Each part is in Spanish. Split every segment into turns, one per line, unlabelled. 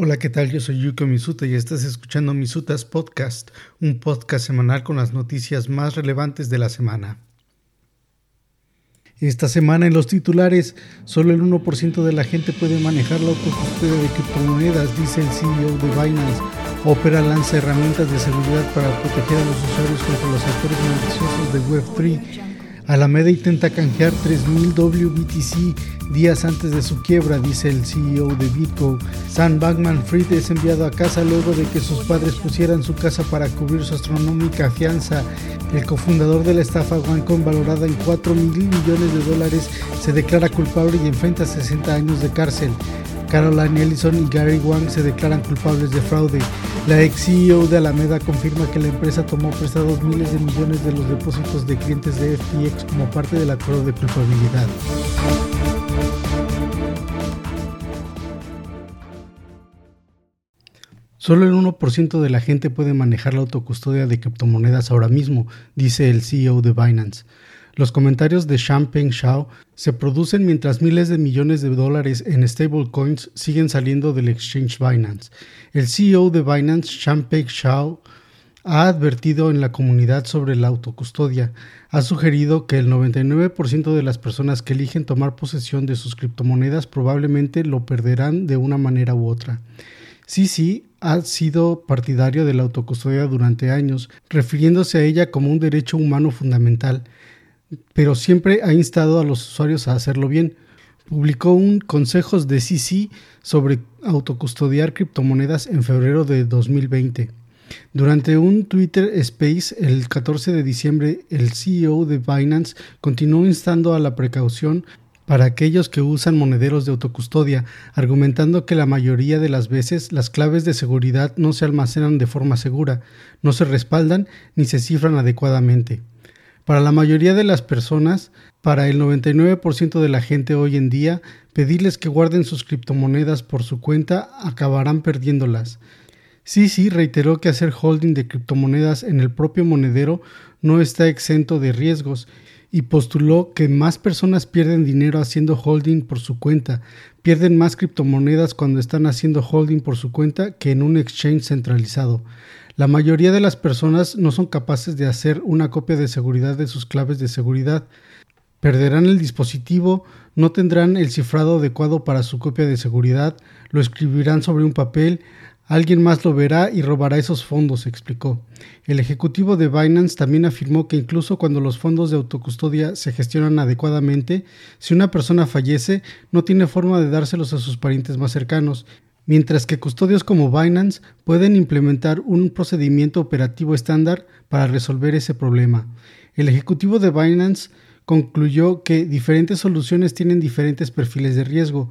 Hola, ¿qué tal? Yo soy Yuko Misuta y estás escuchando Misutas Podcast, un podcast semanal con las noticias más relevantes de la semana. Esta semana en los titulares, solo el 1% de la gente puede manejar la autocustodia de criptomonedas, dice el CEO de Binance. Opera lanza herramientas de seguridad para proteger a los usuarios contra los actores maliciosos de Web3 Alameda intenta canjear 3.000 WBTC días antes de su quiebra, dice el CEO de Bitco. Sam Bankman Fried es enviado a casa luego de que sus padres pusieran su casa para cubrir su astronómica fianza. El cofundador de la estafa OneCoin, valorada en 4 mil millones de dólares, se declara culpable y enfrenta 60 años de cárcel. Caroline Ellison y Gary Wang se declaran culpables de fraude. La ex CEO de Alameda confirma que la empresa tomó prestados miles de millones de los depósitos de clientes de FTX como parte del acuerdo de culpabilidad. Solo el 1% de la gente puede manejar la autocustodia de criptomonedas ahora mismo, dice el CEO de Binance. Los comentarios de Champagne Shao se producen mientras miles de millones de dólares en stablecoins siguen saliendo del exchange Binance. El CEO de Binance, Champagne Shao, ha advertido en la comunidad sobre la autocustodia. Ha sugerido que el 99% de las personas que eligen tomar posesión de sus criptomonedas probablemente lo perderán de una manera u otra. sí ha sido partidario de la autocustodia durante años, refiriéndose a ella como un derecho humano fundamental pero siempre ha instado a los usuarios a hacerlo bien. Publicó un consejos de CC sobre autocustodiar criptomonedas en febrero de 2020. Durante un Twitter Space el 14 de diciembre, el CEO de Binance continuó instando a la precaución para aquellos que usan monederos de autocustodia, argumentando que la mayoría de las veces las claves de seguridad no se almacenan de forma segura, no se respaldan ni se cifran adecuadamente. Para la mayoría de las personas, para el 99% de la gente hoy en día, pedirles que guarden sus criptomonedas por su cuenta acabarán perdiéndolas. Sí, sí, reiteró que hacer holding de criptomonedas en el propio monedero no está exento de riesgos y postuló que más personas pierden dinero haciendo holding por su cuenta, pierden más criptomonedas cuando están haciendo holding por su cuenta que en un exchange centralizado. La mayoría de las personas no son capaces de hacer una copia de seguridad de sus claves de seguridad. Perderán el dispositivo, no tendrán el cifrado adecuado para su copia de seguridad, lo escribirán sobre un papel, alguien más lo verá y robará esos fondos, explicó. El ejecutivo de Binance también afirmó que incluso cuando los fondos de autocustodia se gestionan adecuadamente, si una persona fallece, no tiene forma de dárselos a sus parientes más cercanos, mientras que custodios como Binance pueden implementar un procedimiento operativo estándar para resolver ese problema. El ejecutivo de Binance concluyó que diferentes soluciones tienen diferentes perfiles de riesgo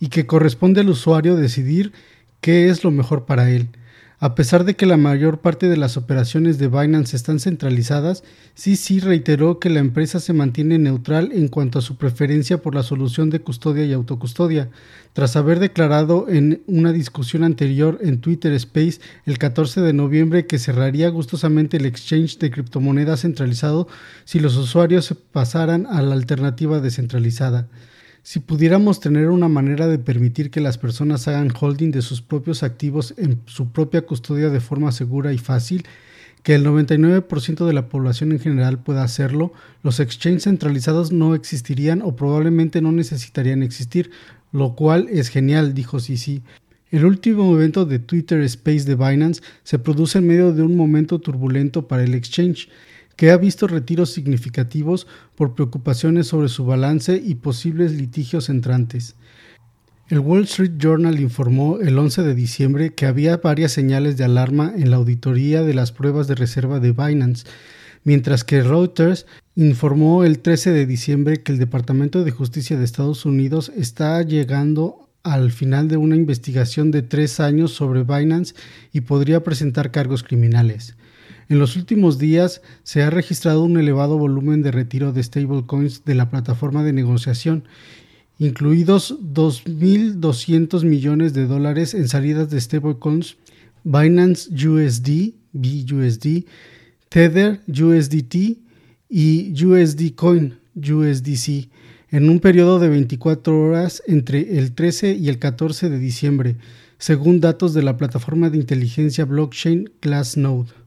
y que corresponde al usuario decidir qué es lo mejor para él. A pesar de que la mayor parte de las operaciones de Binance están centralizadas, CC reiteró que la empresa se mantiene neutral en cuanto a su preferencia por la solución de custodia y autocustodia, tras haber declarado en una discusión anterior en Twitter Space el 14 de noviembre que cerraría gustosamente el exchange de criptomonedas centralizado si los usuarios se pasaran a la alternativa descentralizada. Si pudiéramos tener una manera de permitir que las personas hagan holding de sus propios activos en su propia custodia de forma segura y fácil, que el 99% de la población en general pueda hacerlo, los exchanges centralizados no existirían o probablemente no necesitarían existir, lo cual es genial, dijo Sisi. El último evento de Twitter Space de Binance se produce en medio de un momento turbulento para el exchange que ha visto retiros significativos por preocupaciones sobre su balance y posibles litigios entrantes. El Wall Street Journal informó el 11 de diciembre que había varias señales de alarma en la auditoría de las pruebas de reserva de Binance, mientras que Reuters informó el 13 de diciembre que el Departamento de Justicia de Estados Unidos está llegando al final de una investigación de tres años sobre Binance y podría presentar cargos criminales. En los últimos días se ha registrado un elevado volumen de retiro de stablecoins de la plataforma de negociación, incluidos 2.200 millones de dólares en salidas de stablecoins Binance USD, BUSD, Tether USDT y USD Coin USDC en un periodo de 24 horas entre el 13 y el 14 de diciembre, según datos de la plataforma de inteligencia blockchain Glassnode.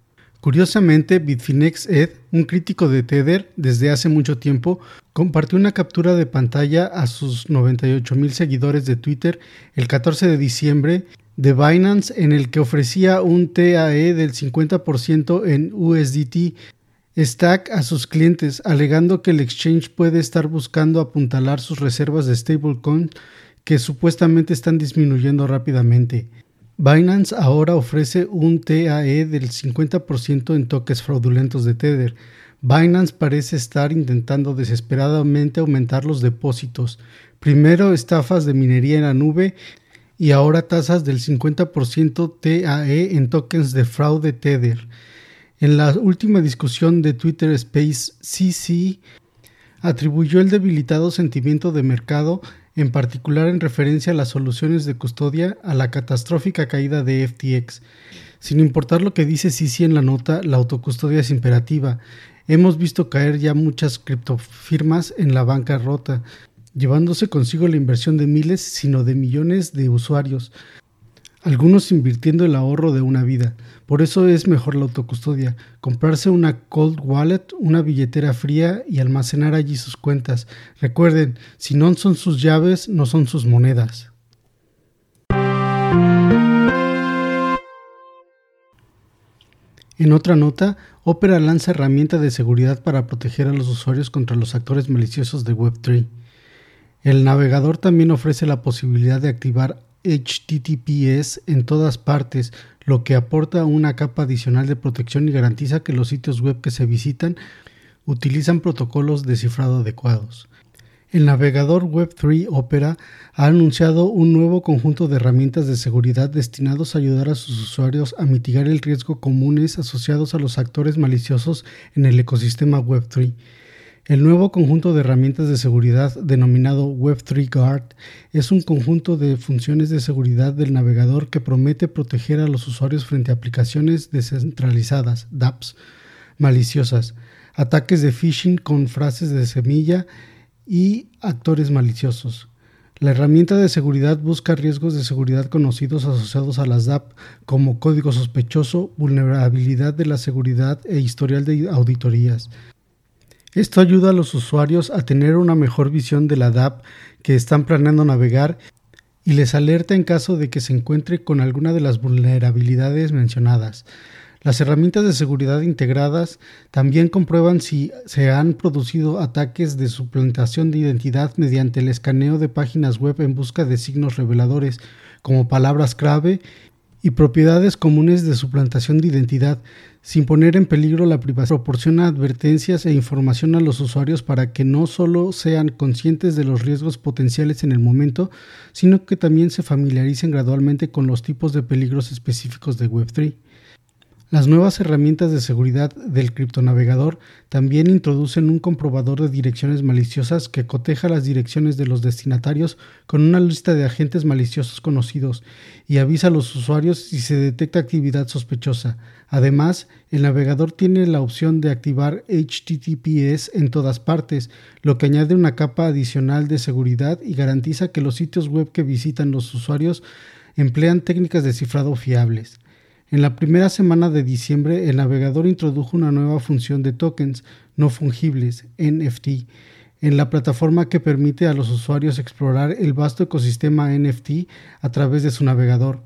Curiosamente, Bitfinex Ed, un crítico de Tether desde hace mucho tiempo, compartió una captura de pantalla a sus 98.000 seguidores de Twitter el 14 de diciembre de Binance en el que ofrecía un TAE del 50% en USDT Stack a sus clientes, alegando que el exchange puede estar buscando apuntalar sus reservas de stablecoin que supuestamente están disminuyendo rápidamente. Binance ahora ofrece un TAE del 50% en toques fraudulentos de Tether. Binance parece estar intentando desesperadamente aumentar los depósitos. Primero estafas de minería en la nube y ahora tasas del 50% TAE en tokens de fraude Tether. En la última discusión de Twitter Space, CC atribuyó el debilitado sentimiento de mercado, en particular en referencia a las soluciones de custodia, a la catastrófica caída de FTX. Sin importar lo que dice CC en la nota, la autocustodia es imperativa. Hemos visto caer ya muchas criptofirmas en la banca rota, llevándose consigo la inversión de miles, sino de millones de usuarios algunos invirtiendo el ahorro de una vida. Por eso es mejor la autocustodia, comprarse una cold wallet, una billetera fría y almacenar allí sus cuentas. Recuerden, si no son sus llaves, no son sus monedas. En otra nota, Opera lanza herramienta de seguridad para proteger a los usuarios contra los actores maliciosos de Web3. El navegador también ofrece la posibilidad de activar HTTPS en todas partes, lo que aporta una capa adicional de protección y garantiza que los sitios web que se visitan utilizan protocolos de cifrado adecuados. El navegador Web3 Opera ha anunciado un nuevo conjunto de herramientas de seguridad destinados a ayudar a sus usuarios a mitigar el riesgo comunes asociados a los actores maliciosos en el ecosistema Web3. El nuevo conjunto de herramientas de seguridad denominado Web3 Guard es un conjunto de funciones de seguridad del navegador que promete proteger a los usuarios frente a aplicaciones descentralizadas, DApps, maliciosas, ataques de phishing con frases de semilla y actores maliciosos. La herramienta de seguridad busca riesgos de seguridad conocidos asociados a las DApp como código sospechoso, vulnerabilidad de la seguridad e historial de auditorías. Esto ayuda a los usuarios a tener una mejor visión de la DAP que están planeando navegar y les alerta en caso de que se encuentre con alguna de las vulnerabilidades mencionadas. Las herramientas de seguridad integradas también comprueban si se han producido ataques de suplantación de identidad mediante el escaneo de páginas web en busca de signos reveladores como palabras clave y propiedades comunes de suplantación de identidad, sin poner en peligro la privacidad. Proporciona advertencias e información a los usuarios para que no solo sean conscientes de los riesgos potenciales en el momento, sino que también se familiaricen gradualmente con los tipos de peligros específicos de Web3. Las nuevas herramientas de seguridad del criptonavegador también introducen un comprobador de direcciones maliciosas que coteja las direcciones de los destinatarios con una lista de agentes maliciosos conocidos y avisa a los usuarios si se detecta actividad sospechosa. Además, el navegador tiene la opción de activar HTTPS en todas partes, lo que añade una capa adicional de seguridad y garantiza que los sitios web que visitan los usuarios emplean técnicas de cifrado fiables. En la primera semana de diciembre, el navegador introdujo una nueva función de tokens no fungibles, NFT, en la plataforma que permite a los usuarios explorar el vasto ecosistema NFT a través de su navegador.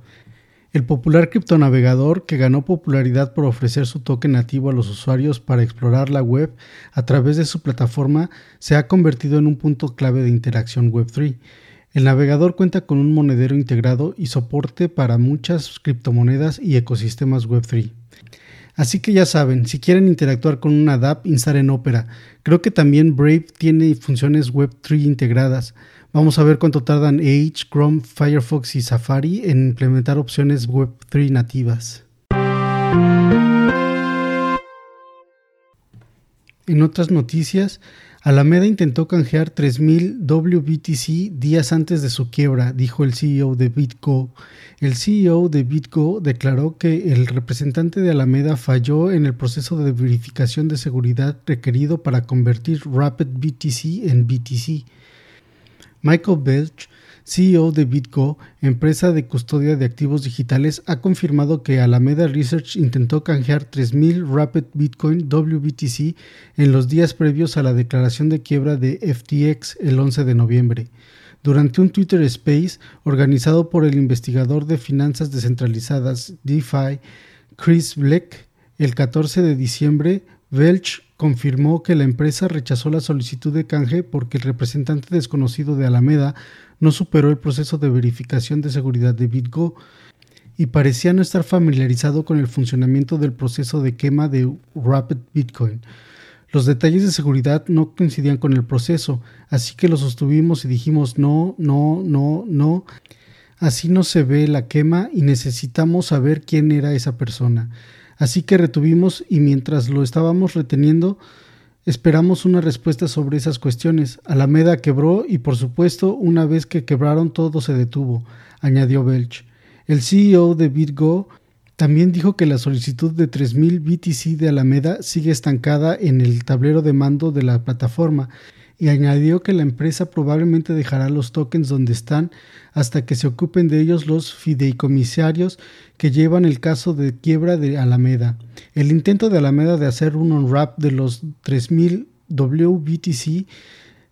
El popular criptonavegador, que ganó popularidad por ofrecer su token nativo a los usuarios para explorar la web a través de su plataforma, se ha convertido en un punto clave de interacción Web3. El navegador cuenta con un monedero integrado y soporte para muchas criptomonedas y ecosistemas Web3. Así que ya saben, si quieren interactuar con una DApp, instalen Opera. Creo que también Brave tiene funciones Web3 integradas. Vamos a ver cuánto tardan Edge, Chrome, Firefox y Safari en implementar opciones Web3 nativas. En otras noticias, Alameda intentó canjear 3.000 WBTC días antes de su quiebra, dijo el CEO de BitGo. El CEO de BitGo declaró que el representante de Alameda falló en el proceso de verificación de seguridad requerido para convertir Rapid BTC en BTC. Michael Belch, CEO de BitGo, empresa de custodia de activos digitales, ha confirmado que Alameda Research intentó canjear 3.000 Rapid Bitcoin WBTC en los días previos a la declaración de quiebra de FTX el 11 de noviembre. Durante un Twitter Space organizado por el investigador de finanzas descentralizadas DeFi, Chris Bleck, el 14 de diciembre, Welch confirmó que la empresa rechazó la solicitud de canje porque el representante desconocido de Alameda no superó el proceso de verificación de seguridad de BitGo y parecía no estar familiarizado con el funcionamiento del proceso de quema de Rapid Bitcoin. Los detalles de seguridad no coincidían con el proceso, así que lo sostuvimos y dijimos no, no, no, no. Así no se ve la quema y necesitamos saber quién era esa persona. Así que retuvimos y mientras lo estábamos reteniendo, esperamos una respuesta sobre esas cuestiones. Alameda quebró y por supuesto una vez que quebraron todo se detuvo, añadió Belch. El CEO de BitGo también dijo que la solicitud de 3.000 BTC de Alameda sigue estancada en el tablero de mando de la plataforma y añadió que la empresa probablemente dejará los tokens donde están hasta que se ocupen de ellos los fideicomisarios que llevan el caso de quiebra de Alameda. El intento de Alameda de hacer un unwrap de los 3000 WBTC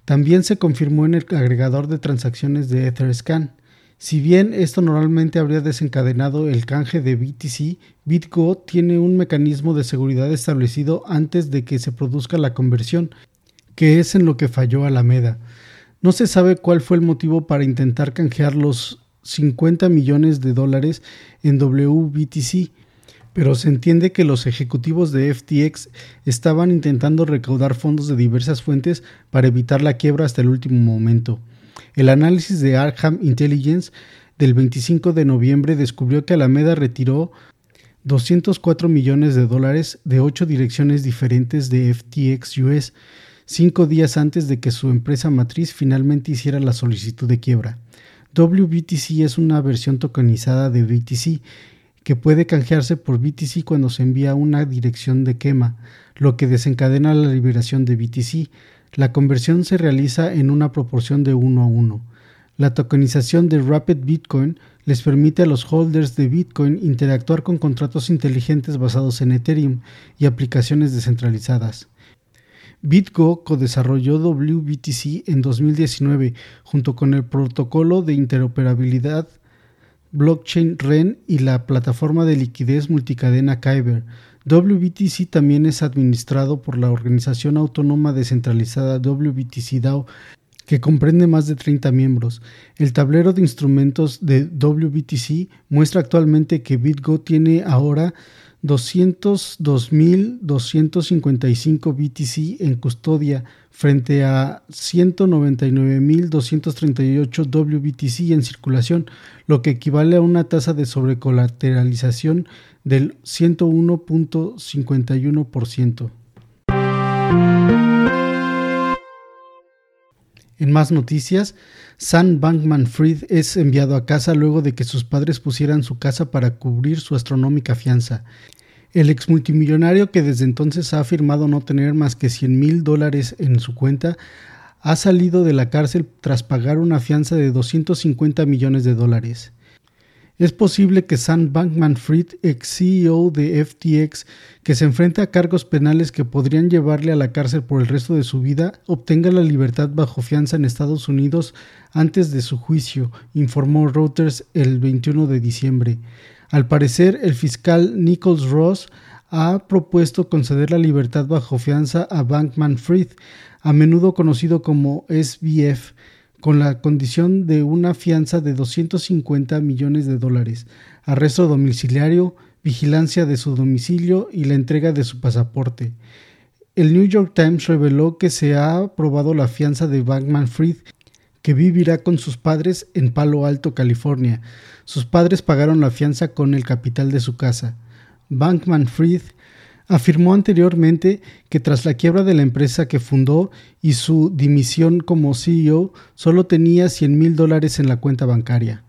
también se confirmó en el agregador de transacciones de Etherscan. Si bien esto normalmente habría desencadenado el canje de BTC, BitGo tiene un mecanismo de seguridad establecido antes de que se produzca la conversión, que es en lo que falló Alameda. No se sabe cuál fue el motivo para intentar canjear los 50 millones de dólares en WBTC, pero se entiende que los ejecutivos de FTX estaban intentando recaudar fondos de diversas fuentes para evitar la quiebra hasta el último momento. El análisis de Arkham Intelligence del 25 de noviembre descubrió que Alameda retiró 204 millones de dólares de ocho direcciones diferentes de FTX US cinco días antes de que su empresa matriz finalmente hiciera la solicitud de quiebra. WBTC es una versión tokenizada de BTC que puede canjearse por BTC cuando se envía una dirección de quema, lo que desencadena la liberación de BTC. La conversión se realiza en una proporción de 1 a 1. La tokenización de Rapid Bitcoin les permite a los holders de Bitcoin interactuar con contratos inteligentes basados en Ethereum y aplicaciones descentralizadas. BitGo codesarrolló WBTC en 2019 junto con el protocolo de interoperabilidad blockchain REN y la plataforma de liquidez multicadena Kyber. WBTC también es administrado por la organización autónoma descentralizada WBTC DAO, que comprende más de 30 miembros. El tablero de instrumentos de WBTC muestra actualmente que BitGo tiene ahora 202.255 BTC en custodia frente a 199.238 WBTC en circulación, lo que equivale a una tasa de sobrecolateralización del 101.51%. En más noticias, Sam Bankman Fried es enviado a casa luego de que sus padres pusieran su casa para cubrir su astronómica fianza. El ex multimillonario, que desde entonces ha afirmado no tener más que 100 mil dólares en su cuenta, ha salido de la cárcel tras pagar una fianza de 250 millones de dólares. Es posible que Sam Bankman Fried, ex CEO de FTX, que se enfrenta a cargos penales que podrían llevarle a la cárcel por el resto de su vida, obtenga la libertad bajo fianza en Estados Unidos antes de su juicio, informó Reuters el 21 de diciembre. Al parecer, el fiscal Nichols Ross ha propuesto conceder la libertad bajo fianza a Bankman Fried, a menudo conocido como SBF, con la condición de una fianza de 250 millones de dólares, arresto domiciliario, vigilancia de su domicilio y la entrega de su pasaporte. El New York Times reveló que se ha aprobado la fianza de Bankman Fried que vivirá con sus padres en Palo Alto, California. Sus padres pagaron la fianza con el capital de su casa. Bankman Fried afirmó anteriormente que tras la quiebra de la empresa que fundó y su dimisión como CEO, solo tenía 100 mil dólares en la cuenta bancaria.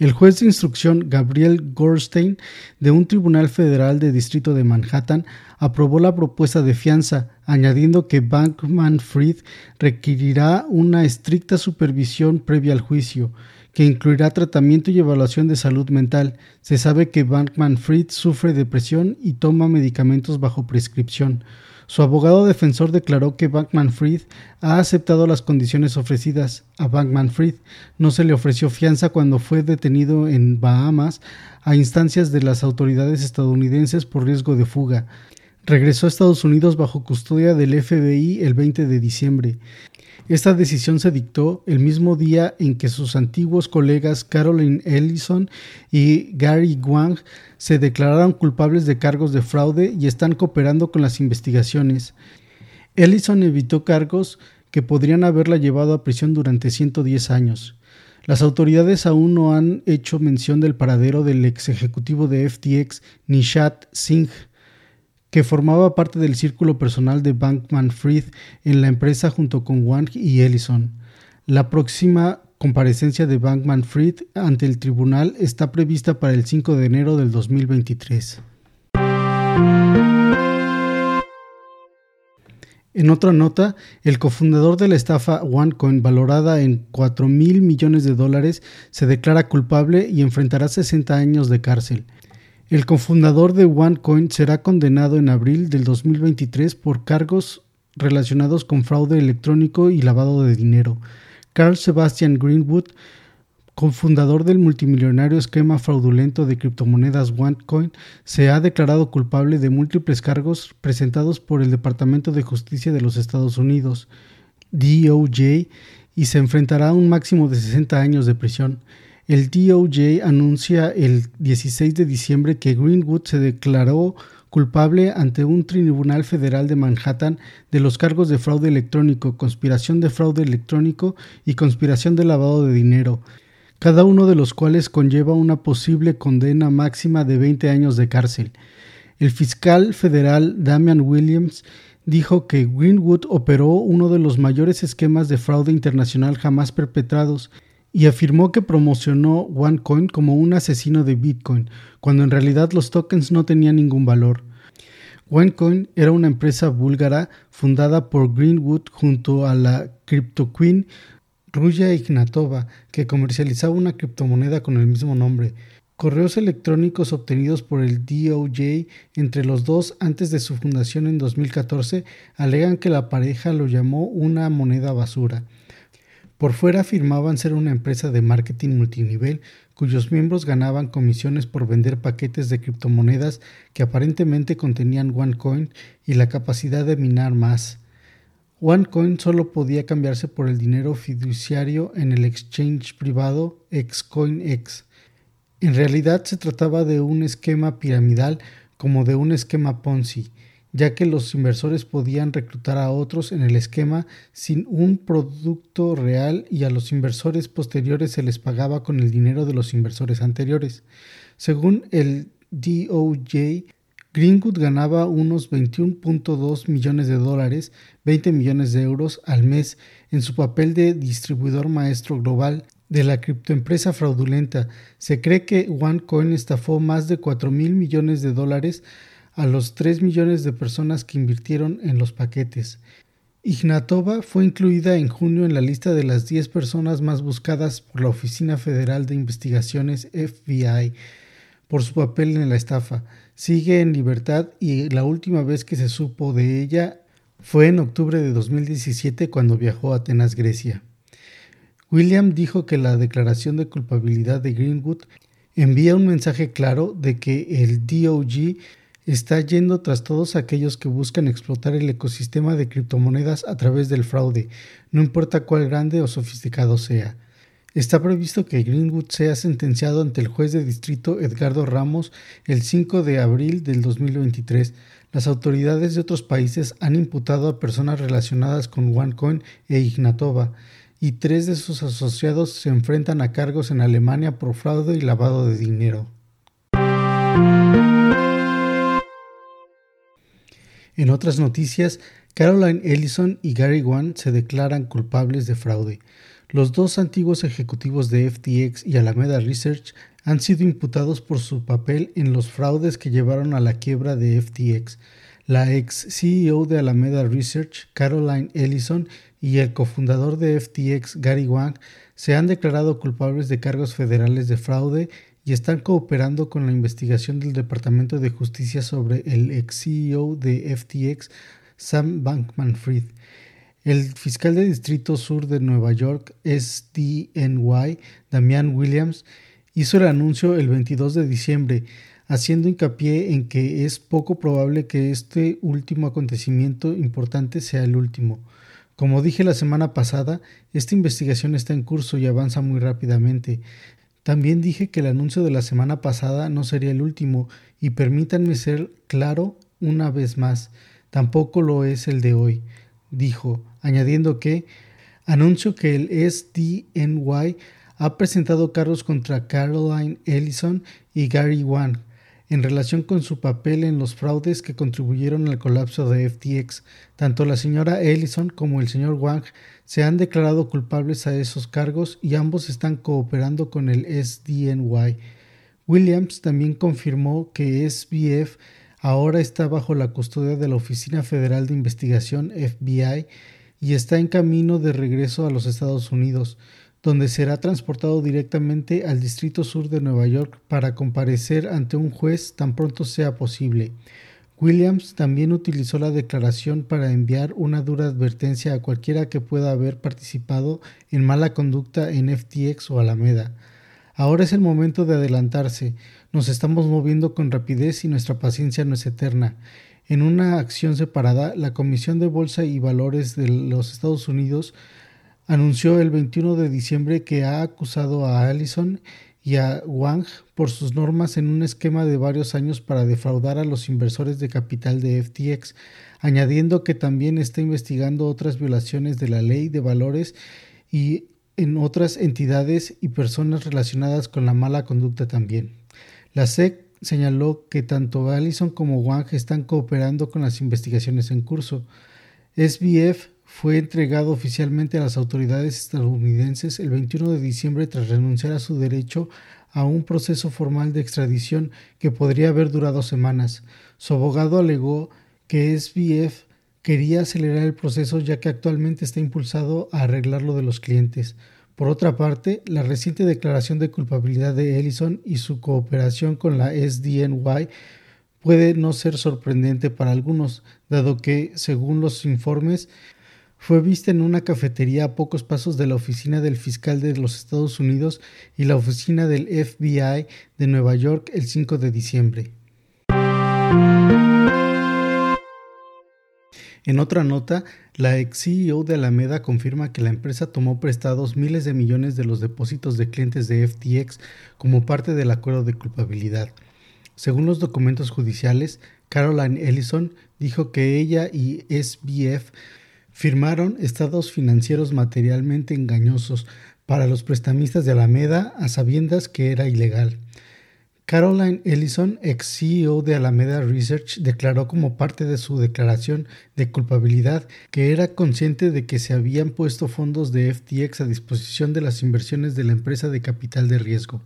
El juez de instrucción Gabriel Gorstein de un tribunal federal de distrito de Manhattan aprobó la propuesta de fianza, añadiendo que Bankman Fried requerirá una estricta supervisión previa al juicio, que incluirá tratamiento y evaluación de salud mental. Se sabe que Bankman Fried sufre depresión y toma medicamentos bajo prescripción. Su abogado defensor declaró que Bankman Fried ha aceptado las condiciones ofrecidas. A Bankman Fried no se le ofreció fianza cuando fue detenido en Bahamas a instancias de las autoridades estadounidenses por riesgo de fuga. Regresó a Estados Unidos bajo custodia del FBI el 20 de diciembre. Esta decisión se dictó el mismo día en que sus antiguos colegas Caroline Ellison y Gary Wang se declararon culpables de cargos de fraude y están cooperando con las investigaciones. Ellison evitó cargos que podrían haberla llevado a prisión durante 110 años. Las autoridades aún no han hecho mención del paradero del ex ejecutivo de FTX, Nishat Singh, que formaba parte del círculo personal de Bankman Fried en la empresa junto con Wang y Ellison. La próxima comparecencia de Bankman Fried ante el tribunal está prevista para el 5 de enero del 2023. En otra nota, el cofundador de la estafa OneCoin, valorada en 4 mil millones de dólares, se declara culpable y enfrentará 60 años de cárcel. El cofundador de OneCoin será condenado en abril del 2023 por cargos relacionados con fraude electrónico y lavado de dinero. Carl Sebastian Greenwood, cofundador del multimillonario esquema fraudulento de criptomonedas OneCoin, se ha declarado culpable de múltiples cargos presentados por el Departamento de Justicia de los Estados Unidos, DOJ, y se enfrentará a un máximo de 60 años de prisión. El DOJ anuncia el 16 de diciembre que Greenwood se declaró culpable ante un tribunal federal de Manhattan de los cargos de fraude electrónico, conspiración de fraude electrónico y conspiración de lavado de dinero, cada uno de los cuales conlleva una posible condena máxima de 20 años de cárcel. El fiscal federal Damian Williams dijo que Greenwood operó uno de los mayores esquemas de fraude internacional jamás perpetrados y afirmó que promocionó OneCoin como un asesino de Bitcoin, cuando en realidad los tokens no tenían ningún valor. OneCoin era una empresa búlgara fundada por Greenwood junto a la CryptoQueen Ruya Ignatova, que comercializaba una criptomoneda con el mismo nombre. Correos electrónicos obtenidos por el DOJ entre los dos antes de su fundación en 2014 alegan que la pareja lo llamó una moneda basura. Por fuera afirmaban ser una empresa de marketing multinivel cuyos miembros ganaban comisiones por vender paquetes de criptomonedas que aparentemente contenían OneCoin y la capacidad de minar más. OneCoin solo podía cambiarse por el dinero fiduciario en el exchange privado XCoinX. En realidad se trataba de un esquema piramidal como de un esquema Ponzi ya que los inversores podían reclutar a otros en el esquema sin un producto real y a los inversores posteriores se les pagaba con el dinero de los inversores anteriores. Según el DOJ, Greenwood ganaba unos 21.2 millones de dólares, 20 millones de euros al mes en su papel de distribuidor maestro global de la criptoempresa fraudulenta. Se cree que OneCoin estafó más de 4 mil millones de dólares a los 3 millones de personas que invirtieron en los paquetes. Ignatova fue incluida en junio en la lista de las 10 personas más buscadas por la Oficina Federal de Investigaciones FBI por su papel en la estafa. Sigue en libertad y la última vez que se supo de ella fue en octubre de 2017 cuando viajó a Atenas, Grecia. William dijo que la declaración de culpabilidad de Greenwood envía un mensaje claro de que el DOJ está yendo tras todos aquellos que buscan explotar el ecosistema de criptomonedas a través del fraude, no importa cuál grande o sofisticado sea. Está previsto que Greenwood sea sentenciado ante el juez de distrito Edgardo Ramos el 5 de abril del 2023. Las autoridades de otros países han imputado a personas relacionadas con OneCoin e Ignatova, y tres de sus asociados se enfrentan a cargos en Alemania por fraude y lavado de dinero. En otras noticias, Caroline Ellison y Gary Wan se declaran culpables de fraude. Los dos antiguos ejecutivos de FTX y Alameda Research han sido imputados por su papel en los fraudes que llevaron a la quiebra de FTX. La ex CEO de Alameda Research, Caroline Ellison, y el cofundador de FTX, Gary Wang, se han declarado culpables de cargos federales de fraude y están cooperando con la investigación del Departamento de Justicia sobre el ex CEO de FTX, Sam Bankman Fried. El fiscal de Distrito Sur de Nueva York, SDNY, Damian Williams, hizo el anuncio el 22 de diciembre, haciendo hincapié en que es poco probable que este último acontecimiento importante sea el último. Como dije la semana pasada, esta investigación está en curso y avanza muy rápidamente. También dije que el anuncio de la semana pasada no sería el último, y permítanme ser claro una vez más, tampoco lo es el de hoy dijo, añadiendo que anuncio que el SDNY ha presentado cargos contra Caroline Ellison y Gary Wang en relación con su papel en los fraudes que contribuyeron al colapso de FTX. Tanto la señora Ellison como el señor Wang se han declarado culpables a esos cargos y ambos están cooperando con el SDNY. Williams también confirmó que SBF ahora está bajo la custodia de la Oficina Federal de Investigación FBI y está en camino de regreso a los Estados Unidos, donde será transportado directamente al Distrito Sur de Nueva York para comparecer ante un juez tan pronto sea posible. Williams también utilizó la declaración para enviar una dura advertencia a cualquiera que pueda haber participado en mala conducta en FTX o Alameda. Ahora es el momento de adelantarse. Nos estamos moviendo con rapidez y nuestra paciencia no es eterna. En una acción separada, la Comisión de Bolsa y Valores de los Estados Unidos anunció el 21 de diciembre que ha acusado a Allison y a Wang por sus normas en un esquema de varios años para defraudar a los inversores de capital de FTX, añadiendo que también está investigando otras violaciones de la ley de valores y en otras entidades y personas relacionadas con la mala conducta también. La SEC señaló que tanto Allison como Wang están cooperando con las investigaciones en curso. SBF fue entregado oficialmente a las autoridades estadounidenses el 21 de diciembre tras renunciar a su derecho a un proceso formal de extradición que podría haber durado semanas. Su abogado alegó que SBF quería acelerar el proceso ya que actualmente está impulsado a arreglar lo de los clientes. Por otra parte, la reciente declaración de culpabilidad de Ellison y su cooperación con la SDNY puede no ser sorprendente para algunos, dado que, según los informes, fue vista en una cafetería a pocos pasos de la oficina del fiscal de los Estados Unidos y la oficina del FBI de Nueva York el 5 de diciembre. En otra nota, la ex CEO de Alameda confirma que la empresa tomó prestados miles de millones de los depósitos de clientes de FTX como parte del acuerdo de culpabilidad. Según los documentos judiciales, Caroline Ellison dijo que ella y SBF firmaron estados financieros materialmente engañosos para los prestamistas de Alameda a sabiendas que era ilegal. Caroline Ellison, ex CEO de Alameda Research, declaró como parte de su declaración de culpabilidad que era consciente de que se habían puesto fondos de FTX a disposición de las inversiones de la empresa de capital de riesgo.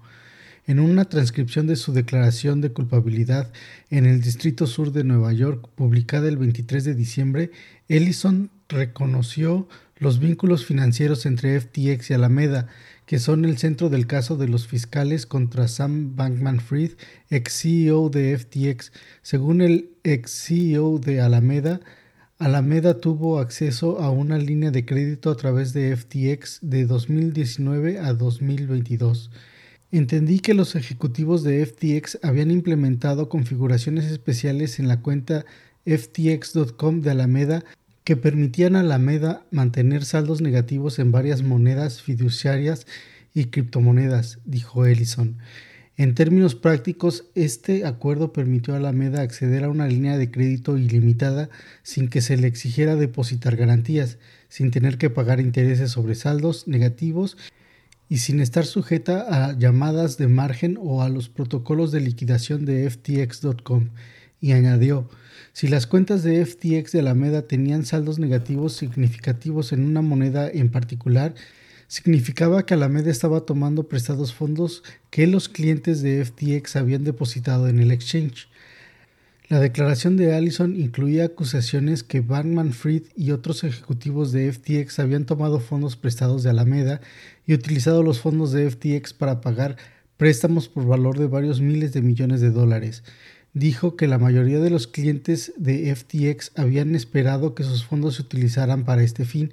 En una transcripción de su declaración de culpabilidad en el Distrito Sur de Nueva York, publicada el 23 de diciembre, Ellison reconoció los vínculos financieros entre FTX y Alameda, que son el centro del caso de los fiscales contra Sam Bankman Fried, ex CEO de FTX. Según el ex CEO de Alameda, Alameda tuvo acceso a una línea de crédito a través de FTX de 2019 a 2022. Entendí que los ejecutivos de FTX habían implementado configuraciones especiales en la cuenta ftx.com de Alameda que permitían a Alameda mantener saldos negativos en varias monedas fiduciarias y criptomonedas, dijo Ellison. En términos prácticos, este acuerdo permitió a Alameda acceder a una línea de crédito ilimitada sin que se le exigiera depositar garantías, sin tener que pagar intereses sobre saldos negativos y sin estar sujeta a llamadas de margen o a los protocolos de liquidación de FTX.com. Y añadió, si las cuentas de FTX de Alameda tenían saldos negativos significativos en una moneda en particular, significaba que Alameda estaba tomando prestados fondos que los clientes de FTX habían depositado en el exchange. La declaración de Allison incluía acusaciones que Bankman Fried y otros ejecutivos de FTX habían tomado fondos prestados de Alameda y utilizado los fondos de FTX para pagar préstamos por valor de varios miles de millones de dólares. Dijo que la mayoría de los clientes de FTX habían esperado que sus fondos se utilizaran para este fin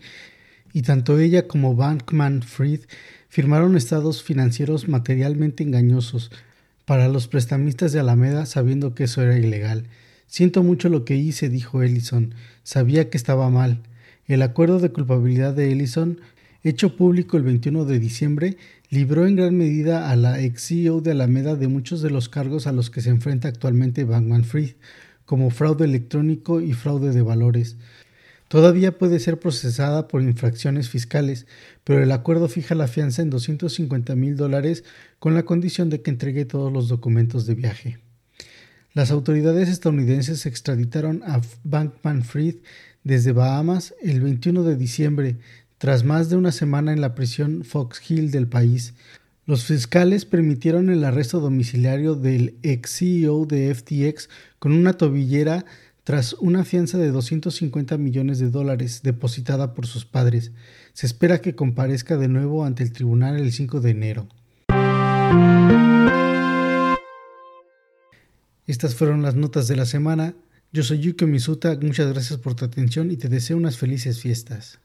y tanto ella como Bankman Fried firmaron estados financieros materialmente engañosos para los prestamistas de Alameda sabiendo que eso era ilegal. Siento mucho lo que hice, dijo Ellison. Sabía que estaba mal. El acuerdo de culpabilidad de Ellison, hecho público el 21 de diciembre, libró en gran medida a la ex CEO de Alameda de muchos de los cargos a los que se enfrenta actualmente Bankman Fried, como fraude electrónico y fraude de valores. Todavía puede ser procesada por infracciones fiscales, pero el acuerdo fija la fianza en 250 mil dólares con la condición de que entregue todos los documentos de viaje. Las autoridades estadounidenses extraditaron a Bankman Fried desde Bahamas el 21 de diciembre, tras más de una semana en la prisión Fox Hill del país. Los fiscales permitieron el arresto domiciliario del ex CEO de FTX con una tobillera tras una fianza de 250 millones de dólares depositada por sus padres. Se espera que comparezca de nuevo ante el tribunal el 5 de enero. Estas fueron las notas de la semana. Yo soy Yuki Misuta, muchas gracias por tu atención y te deseo unas felices fiestas.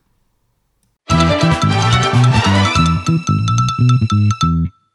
Thank you.